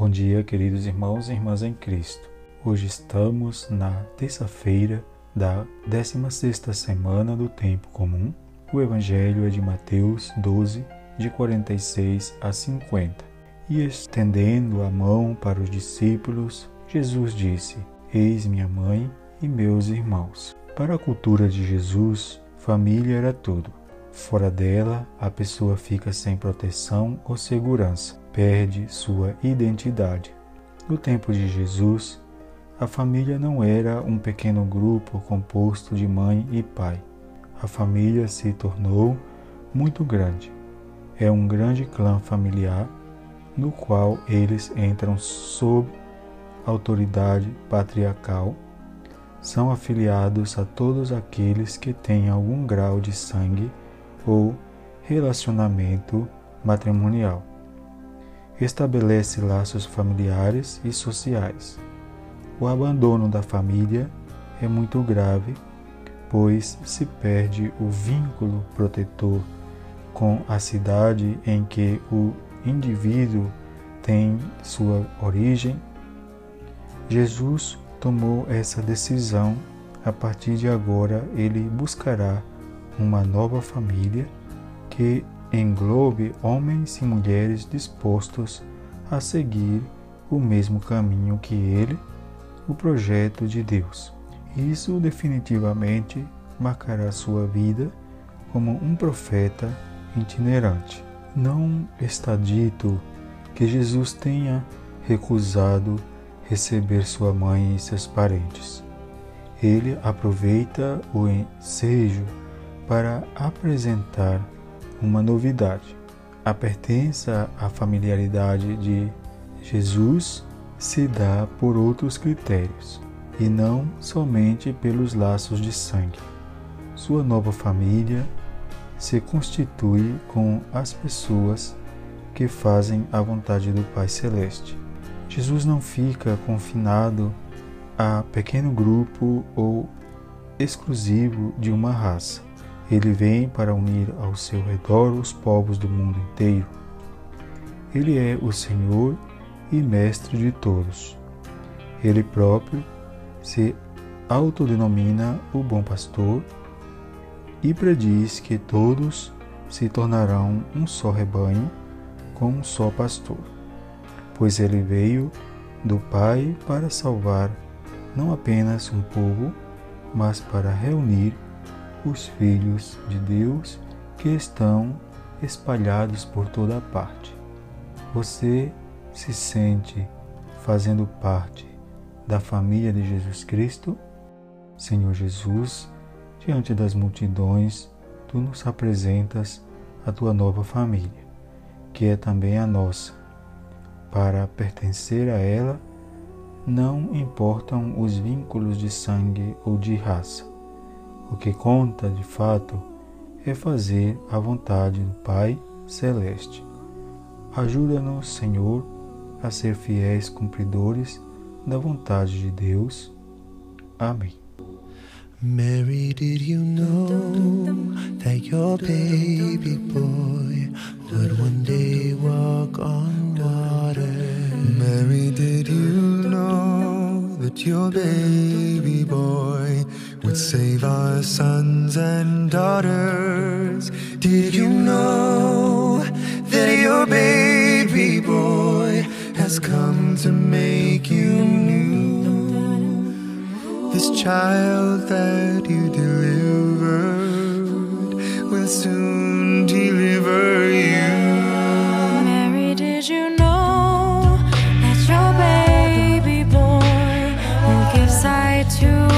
Bom dia, queridos irmãos e irmãs em Cristo. Hoje estamos na terça-feira da 16ª semana do tempo comum. O evangelho é de Mateus 12, de 46 a 50. E estendendo a mão para os discípulos, Jesus disse: Eis minha mãe e meus irmãos. Para a cultura de Jesus, família era tudo. Fora dela, a pessoa fica sem proteção ou segurança, perde sua identidade. No tempo de Jesus, a família não era um pequeno grupo composto de mãe e pai. A família se tornou muito grande. É um grande clã familiar no qual eles entram sob autoridade patriarcal. São afiliados a todos aqueles que têm algum grau de sangue ou relacionamento matrimonial. Estabelece laços familiares e sociais. O abandono da família é muito grave, pois se perde o vínculo protetor com a cidade em que o indivíduo tem sua origem. Jesus tomou essa decisão. A partir de agora, ele buscará uma nova família que englobe homens e mulheres dispostos a seguir o mesmo caminho que ele, o projeto de Deus. Isso definitivamente marcará sua vida como um profeta itinerante. Não está dito que Jesus tenha recusado receber sua mãe e seus parentes. Ele aproveita o ensejo para apresentar uma novidade. A pertença à familiaridade de Jesus se dá por outros critérios e não somente pelos laços de sangue. Sua nova família se constitui com as pessoas que fazem a vontade do Pai Celeste. Jesus não fica confinado a pequeno grupo ou exclusivo de uma raça. Ele vem para unir ao seu redor os povos do mundo inteiro. Ele é o Senhor e Mestre de todos. Ele próprio se autodenomina o Bom Pastor e prediz que todos se tornarão um só rebanho com um só pastor, pois ele veio do Pai para salvar não apenas um povo, mas para reunir os filhos de Deus que estão espalhados por toda parte. Você se sente fazendo parte da família de Jesus Cristo? Senhor Jesus, diante das multidões, tu nos apresentas a tua nova família, que é também a nossa. Para pertencer a ela, não importam os vínculos de sangue ou de raça o que conta, de fato, é fazer a vontade do Pai Celeste. Ajuda-nos, Senhor, a ser fiéis cumpridores da vontade de Deus. Amém. Mary, that your baby boy would save our sons and daughters. Did you know that your baby boy has come to make you new? This child that you delivered to